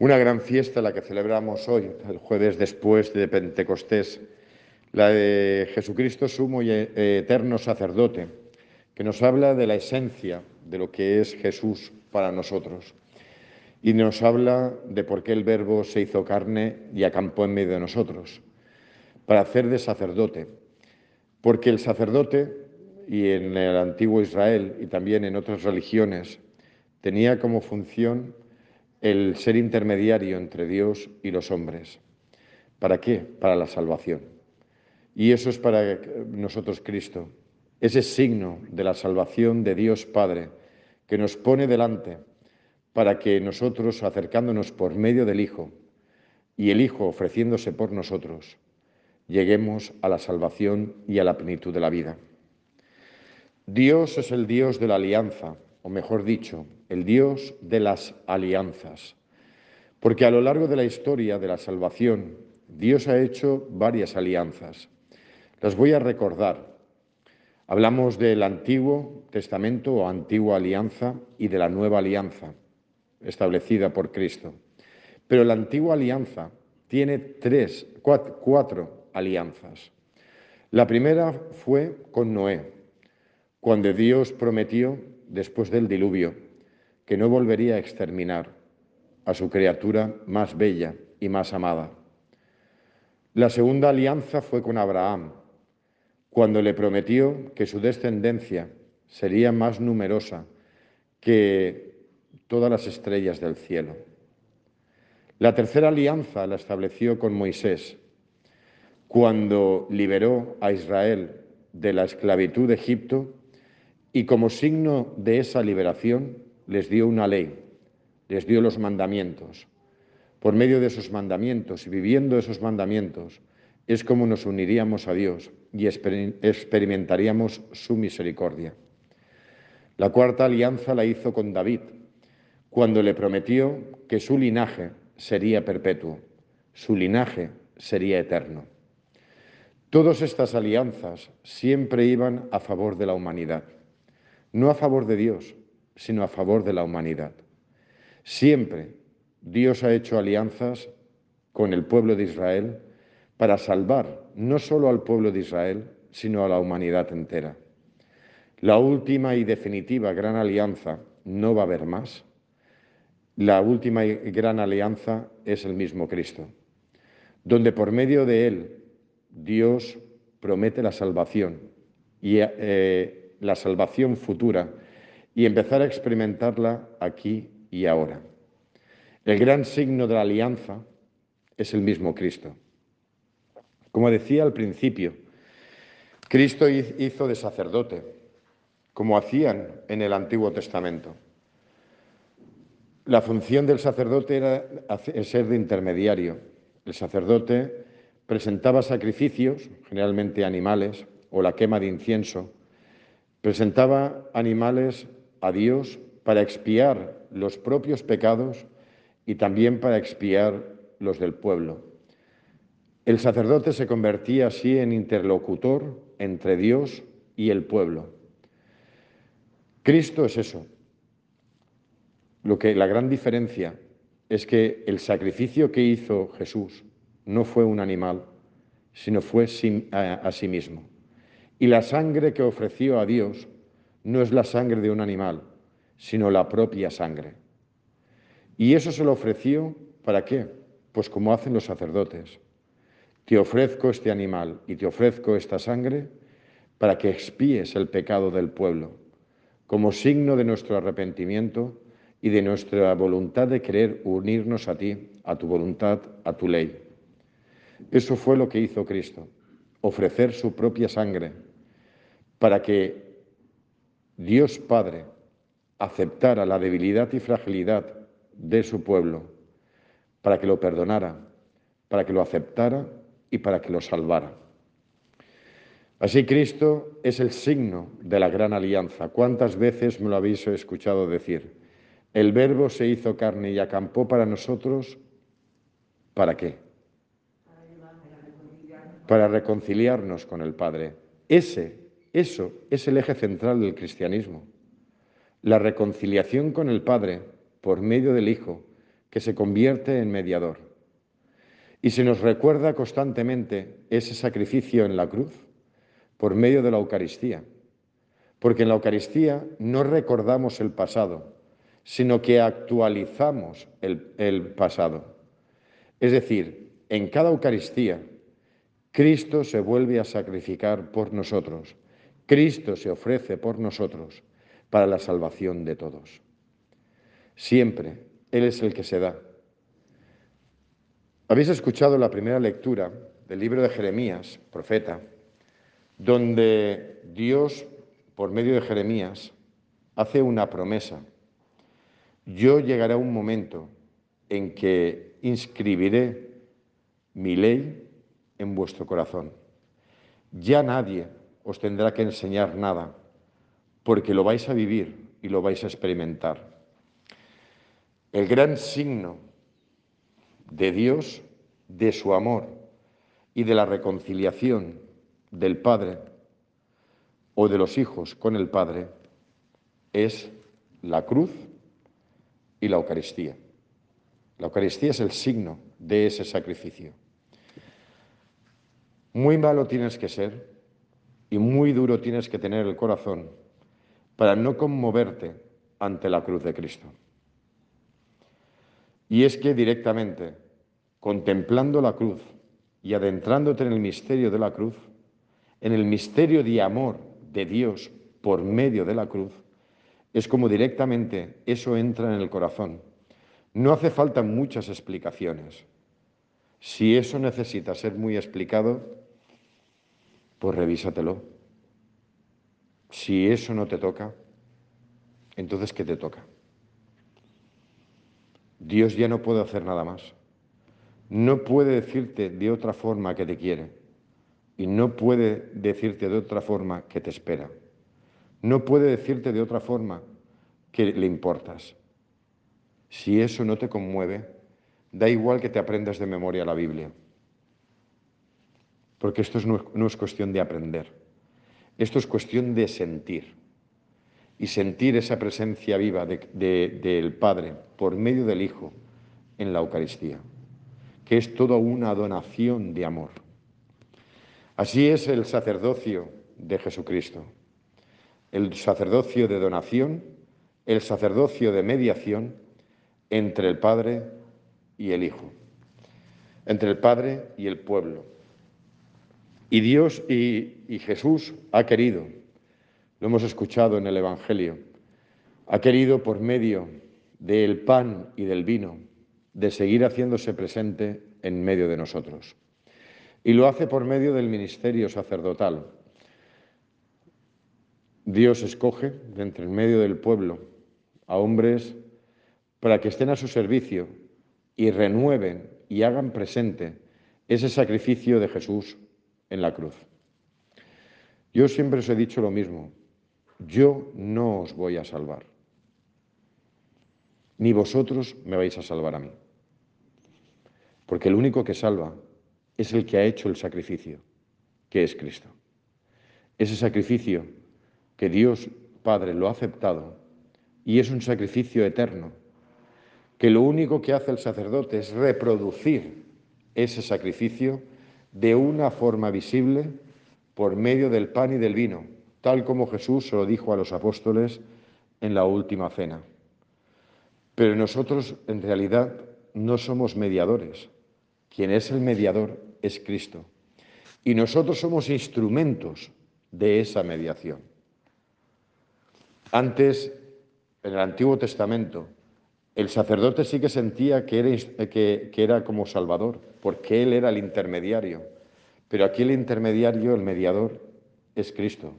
Una gran fiesta la que celebramos hoy, el jueves después de Pentecostés, la de Jesucristo sumo y eterno sacerdote, que nos habla de la esencia de lo que es Jesús para nosotros. Y nos habla de por qué el Verbo se hizo carne y acampó en medio de nosotros, para hacer de sacerdote. Porque el sacerdote, y en el antiguo Israel y también en otras religiones, tenía como función el ser intermediario entre Dios y los hombres. ¿Para qué? Para la salvación. Y eso es para nosotros Cristo, ese signo de la salvación de Dios Padre que nos pone delante para que nosotros, acercándonos por medio del Hijo y el Hijo ofreciéndose por nosotros, lleguemos a la salvación y a la plenitud de la vida. Dios es el Dios de la alianza, o mejor dicho, el Dios de las alianzas. Porque a lo largo de la historia de la salvación, Dios ha hecho varias alianzas. Las voy a recordar. Hablamos del Antiguo Testamento o Antigua Alianza y de la Nueva Alianza, establecida por Cristo. Pero la Antigua Alianza tiene tres, cuatro, cuatro alianzas. La primera fue con Noé, cuando Dios prometió, después del diluvio, que no volvería a exterminar a su criatura más bella y más amada. La segunda alianza fue con Abraham, cuando le prometió que su descendencia sería más numerosa que todas las estrellas del cielo. La tercera alianza la estableció con Moisés, cuando liberó a Israel de la esclavitud de Egipto y como signo de esa liberación les dio una ley, les dio los mandamientos. Por medio de esos mandamientos y viviendo esos mandamientos es como nos uniríamos a Dios y experimentaríamos su misericordia. La cuarta alianza la hizo con David, cuando le prometió que su linaje sería perpetuo, su linaje sería eterno. Todas estas alianzas siempre iban a favor de la humanidad, no a favor de Dios, sino a favor de la humanidad. Siempre Dios ha hecho alianzas con el pueblo de Israel para salvar no solo al pueblo de Israel, sino a la humanidad entera. La última y definitiva gran alianza no va a haber más. La última y gran alianza es el mismo Cristo, donde por medio de Él Dios promete la salvación y eh, la salvación futura y empezar a experimentarla aquí y ahora. El gran signo de la alianza es el mismo Cristo. Como decía al principio, Cristo hizo de sacerdote, como hacían en el Antiguo Testamento. La función del sacerdote era ser de intermediario. El sacerdote presentaba sacrificios, generalmente animales, o la quema de incienso. Presentaba animales a Dios para expiar los propios pecados y también para expiar los del pueblo. El sacerdote se convertía así en interlocutor entre Dios y el pueblo. Cristo es eso. Lo que la gran diferencia es que el sacrificio que hizo Jesús no fue un animal, sino fue a sí mismo. Y la sangre que ofreció a Dios no es la sangre de un animal, sino la propia sangre. Y eso se lo ofreció para qué? Pues como hacen los sacerdotes. Te ofrezco este animal y te ofrezco esta sangre para que expíes el pecado del pueblo, como signo de nuestro arrepentimiento y de nuestra voluntad de querer unirnos a ti, a tu voluntad, a tu ley. Eso fue lo que hizo Cristo, ofrecer su propia sangre para que Dios Padre aceptara la debilidad y fragilidad de su pueblo, para que lo perdonara, para que lo aceptara y para que lo salvara. Así Cristo es el signo de la gran alianza. ¿Cuántas veces me lo habéis escuchado decir? El verbo se hizo carne y acampó para nosotros. ¿Para qué? Para reconciliarnos con el Padre. Ese eso es el eje central del cristianismo. La reconciliación con el Padre por medio del Hijo, que se convierte en mediador. Y se nos recuerda constantemente ese sacrificio en la cruz por medio de la Eucaristía. Porque en la Eucaristía no recordamos el pasado, sino que actualizamos el, pasado. Es decir, en cada Eucaristía, Cristo se vuelve a sacrificar por nosotros. Cristo se ofrece por nosotros para la salvación de todos. Siempre Él es el que se da. Habéis escuchado la primera lectura del libro de Jeremías, profeta, donde Dios, por medio de Jeremías, hace una promesa. Yo llegará un momento en que inscribiré mi ley en vuestro corazón. Ya nadie os tendrá que enseñar nada, porque lo vais a vivir y lo vais a experimentar. El gran signo de Dios, de su amor y de la reconciliación del Padre o de los hijos con el Padre es la cruz y la Eucaristía. La Eucaristía es el signo de ese sacrificio. Muy malo tienes que ser y muy duro tienes que tener el corazón para no conmoverte ante la cruz de Cristo. Y es que directamente, contemplando la cruz y adentrándote en el misterio de la cruz, en el misterio de amor de Dios por medio de la cruz, es como directamente eso entra en el corazón. No hace falta muchas explicaciones. Si eso necesita ser muy explicado, pues revísatelo. Si eso no te toca, entonces ¿qué te toca? Dios ya no puede hacer nada más. No puede decirte de otra forma que te quiere y no puede decirte de otra forma que te espera. No puede decirte de otra forma que le importas. Si eso no te conmueve, da igual que te aprendas de memoria la Biblia porque esto no, es cuestión de aprender, esto es cuestión de sentir. Y sentir esa presencia viva del Padre por medio del Hijo en la Eucaristía, que es toda una donación de amor. Así es el sacerdocio de Jesucristo, el sacerdocio de donación, el sacerdocio de mediación entre el Padre y el Hijo, entre el Padre y el pueblo y Dios y, Jesús ha querido, lo hemos escuchado en el Evangelio, ha querido por medio del pan y del vino, de seguir haciéndose presente en medio de nosotros. Y lo hace por medio del ministerio sacerdotal. Dios escoge de entre el medio del pueblo a hombres para que estén a su servicio y renueven y hagan presente ese sacrificio de Jesús en la cruz. Yo siempre os he dicho lo mismo, yo no os voy a salvar, ni vosotros me vais a salvar a mí, porque el único que salva es el que ha hecho el sacrificio, que es Cristo. Ese sacrificio que Dios Padre lo ha aceptado y es un sacrificio eterno, que lo único que hace el sacerdote es reproducir ese sacrificio de una forma visible por medio del pan y del vino, tal como Jesús se lo dijo a los apóstoles en la última cena. Pero nosotros en realidad no somos mediadores. Quien es el mediador es Cristo. Y nosotros somos instrumentos de esa mediación. Antes, en el Antiguo Testamento, el sacerdote sí que sentía que era, como Salvador, porque él era el intermediario. Pero aquí el intermediario, el mediador, es Cristo,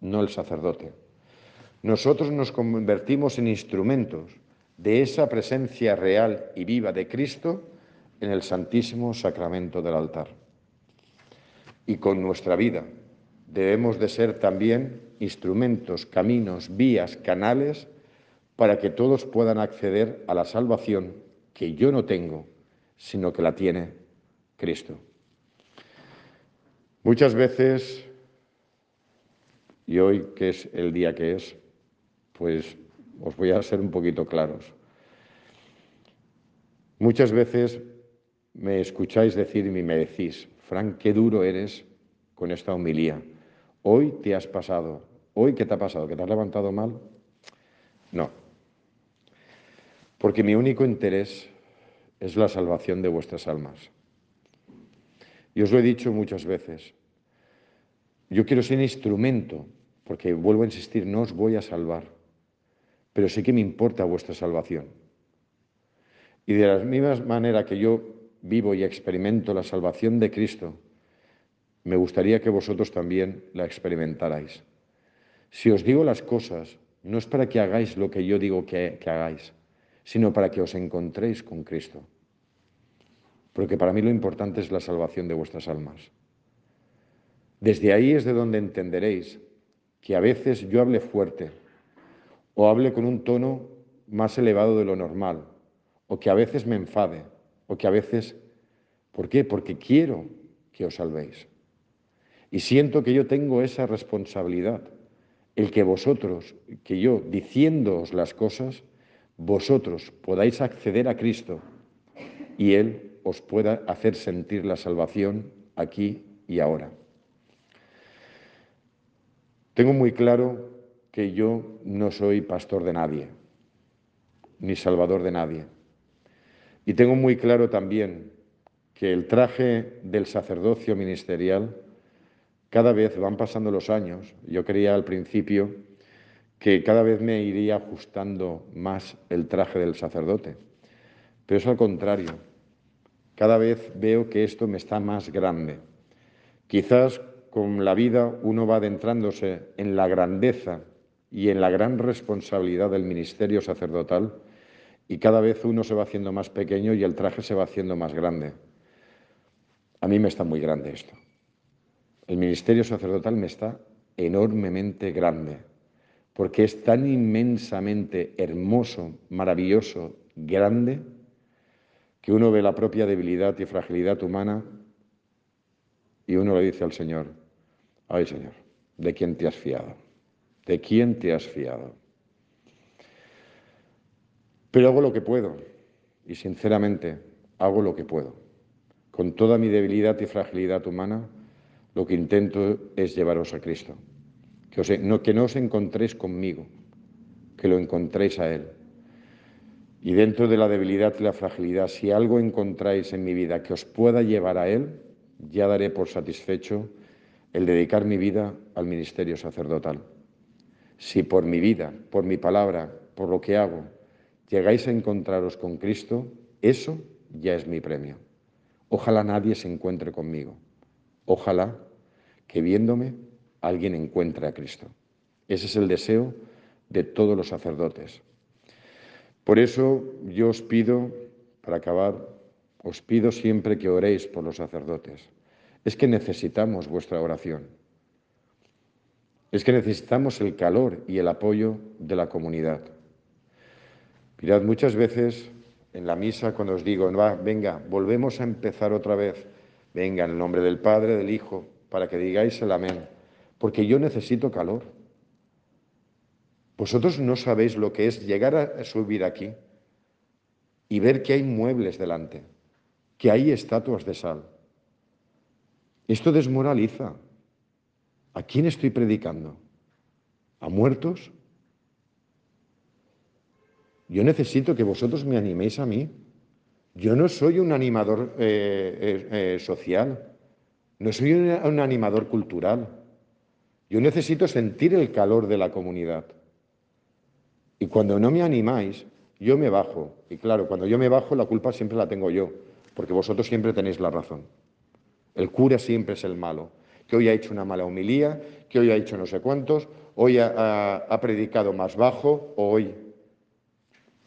no el sacerdote. Nosotros nos convertimos en instrumentos de esa presencia real y viva de Cristo en el Santísimo Sacramento del altar. Y con nuestra vida debemos de ser también instrumentos, caminos, vías, canales para que todos puedan acceder a la salvación que yo no tengo, sino que la tiene Cristo. Muchas veces, y hoy que es el día que es, pues os voy a ser un poquito claros. Muchas veces me escucháis decir y me decís, Frank, qué duro eres con esta homilía. Hoy te has pasado. ¿Hoy qué te ha pasado? ¿Que te has levantado mal? No. Porque mi único interés es la salvación de vuestras almas. Y os lo he dicho muchas veces. Yo quiero ser instrumento, porque vuelvo a insistir, no os voy a salvar, pero sí que me importa vuestra salvación. Y de la misma manera que yo vivo y experimento la salvación de Cristo, me gustaría que vosotros también la experimentarais. Si os digo las cosas, no es para que hagáis lo que yo digo que hagáis, sino para que os encontréis con Cristo. Porque para mí lo importante es la salvación de vuestras almas. Desde ahí es de donde entenderéis que a veces yo hable fuerte o hable con un tono más elevado de lo normal, o que a veces me enfade, o que a veces... ¿Por qué? Porque quiero que os salvéis. Y siento que yo tengo esa responsabilidad, el que vosotros, que yo, diciéndoos las cosas, vosotros podáis acceder a Cristo y Él os pueda hacer sentir la salvación aquí y ahora. Tengo muy claro que yo no soy pastor de nadie, ni salvador de nadie. Y tengo muy claro también que el traje del sacerdocio ministerial, cada vez van pasando los años, yo creía al principio que cada vez me iría ajustando más el traje del sacerdote, pero es al contrario, cada vez veo que esto me está más grande. Quizás con la vida uno va adentrándose en la grandeza y en la gran responsabilidad del ministerio sacerdotal y cada vez uno se va haciendo más pequeño y el traje se va haciendo más grande. A mí me está muy grande esto. El ministerio sacerdotal me está enormemente grande porque es tan inmensamente hermoso, maravilloso, grande, que uno ve la propia debilidad y fragilidad humana y uno le dice al Señor, ay Señor, ¿de quién te has fiado? ¿De quién te has fiado? Pero hago lo que puedo y sinceramente hago lo que puedo. Con toda mi debilidad y fragilidad humana, lo que intento es llevaros a Cristo. Que, no, que no os encontréis conmigo, que lo encontréis a Él. Y dentro de la debilidad y la fragilidad, si algo encontráis en mi vida que os pueda llevar a Él, ya daré por satisfecho el dedicar mi vida al ministerio sacerdotal. Si por mi vida, por mi palabra, por lo que hago, llegáis a encontraros con Cristo, eso ya es mi premio. Ojalá nadie se encuentre conmigo. Ojalá que viéndome alguien encuentre a Cristo. Ese es el deseo de todos los sacerdotes. Por eso yo os pido, para acabar, os pido siempre que oréis por los sacerdotes. Es que necesitamos vuestra oración. Es que necesitamos el calor y el apoyo de la comunidad. Mirad, muchas veces en la misa cuando os digo, venga, volvemos a empezar otra vez, venga, en el nombre del Padre, del Hijo, para que digáis el amén, porque yo necesito calor. Vosotros no sabéis lo que es llegar a subir aquí y ver que hay muebles delante, que hay estatuas de sal. Esto desmoraliza. ¿A quién estoy predicando? ¿A muertos? Yo necesito que vosotros me animéis a mí. Yo no soy un animador eh, eh, eh, social, no soy un animador cultural. Yo necesito sentir el calor de la comunidad. Y cuando no me animáis, yo me bajo. Y claro, cuando yo me bajo, la culpa siempre la tengo yo, porque vosotros siempre tenéis la razón. El cura siempre es el malo, que hoy ha hecho una mala humilía, que hoy ha hecho no sé cuántos, hoy ha, predicado más bajo, o hoy.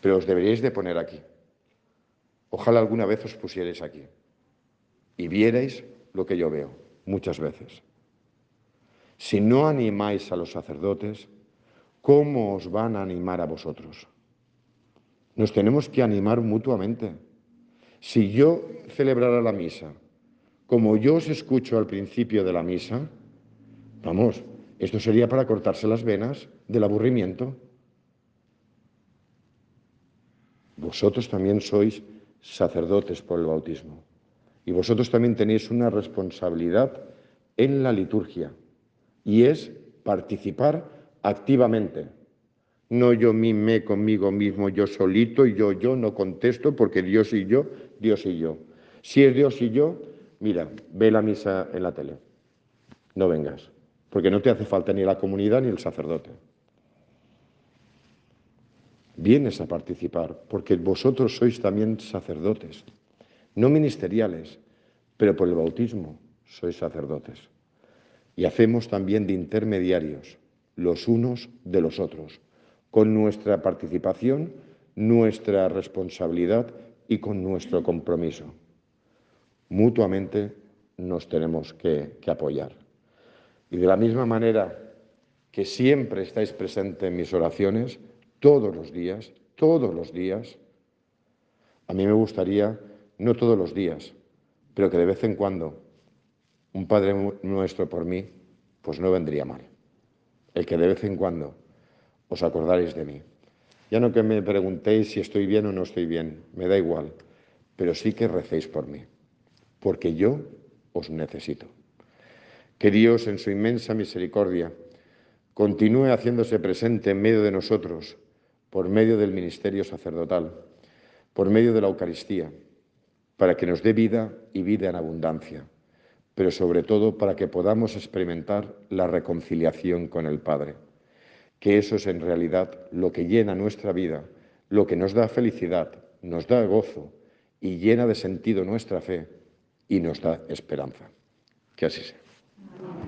Pero os deberíais de poner aquí. Ojalá alguna vez os pusierais aquí y vierais lo que yo veo muchas veces. Si no animáis a los sacerdotes, ¿cómo os van a animar a vosotros? Nos tenemos que animar mutuamente. Si yo celebrara la misa como yo os escucho al principio de la misa, vamos, esto sería para cortarse las venas del aburrimiento. Vosotros también sois sacerdotes por el bautismo. Y vosotros también tenéis una responsabilidad en la liturgia y es participar activamente. No yo mime conmigo mismo, yo solito y yo, yo no contesto porque Dios y yo, Dios y yo. Si es Dios y yo, mira, ve la misa en la tele. No vengas, porque no te hace falta ni la comunidad ni el sacerdote. Vienes a participar, porque vosotros sois también sacerdotes, no ministeriales, pero por el bautismo sois sacerdotes. Y hacemos también de intermediarios los unos de los otros, con nuestra participación, nuestra responsabilidad y con nuestro compromiso. Mutuamente nos tenemos que, apoyar. Y de la misma manera que siempre estáis presentes en mis oraciones, todos los días, todos los días, a mí me gustaría, no todos los días, pero que de vez en cuando un Padre nuestro por mí, pues no vendría mal. El que de vez en cuando os acordaréis de mí. Ya no que me preguntéis si estoy bien o no estoy bien, me da igual, pero sí que recéis por mí, porque yo os necesito. Que Dios, en su inmensa misericordia, continúe haciéndose presente en medio de nosotros, por medio del ministerio sacerdotal, por medio de la Eucaristía, para que nos dé vida y vida en abundancia, pero sobre todo para que podamos experimentar la reconciliación con el Padre, que eso es en realidad lo que llena nuestra vida, lo que nos da felicidad, nos da gozo y llena de sentido nuestra fe y nos da esperanza. Que así sea.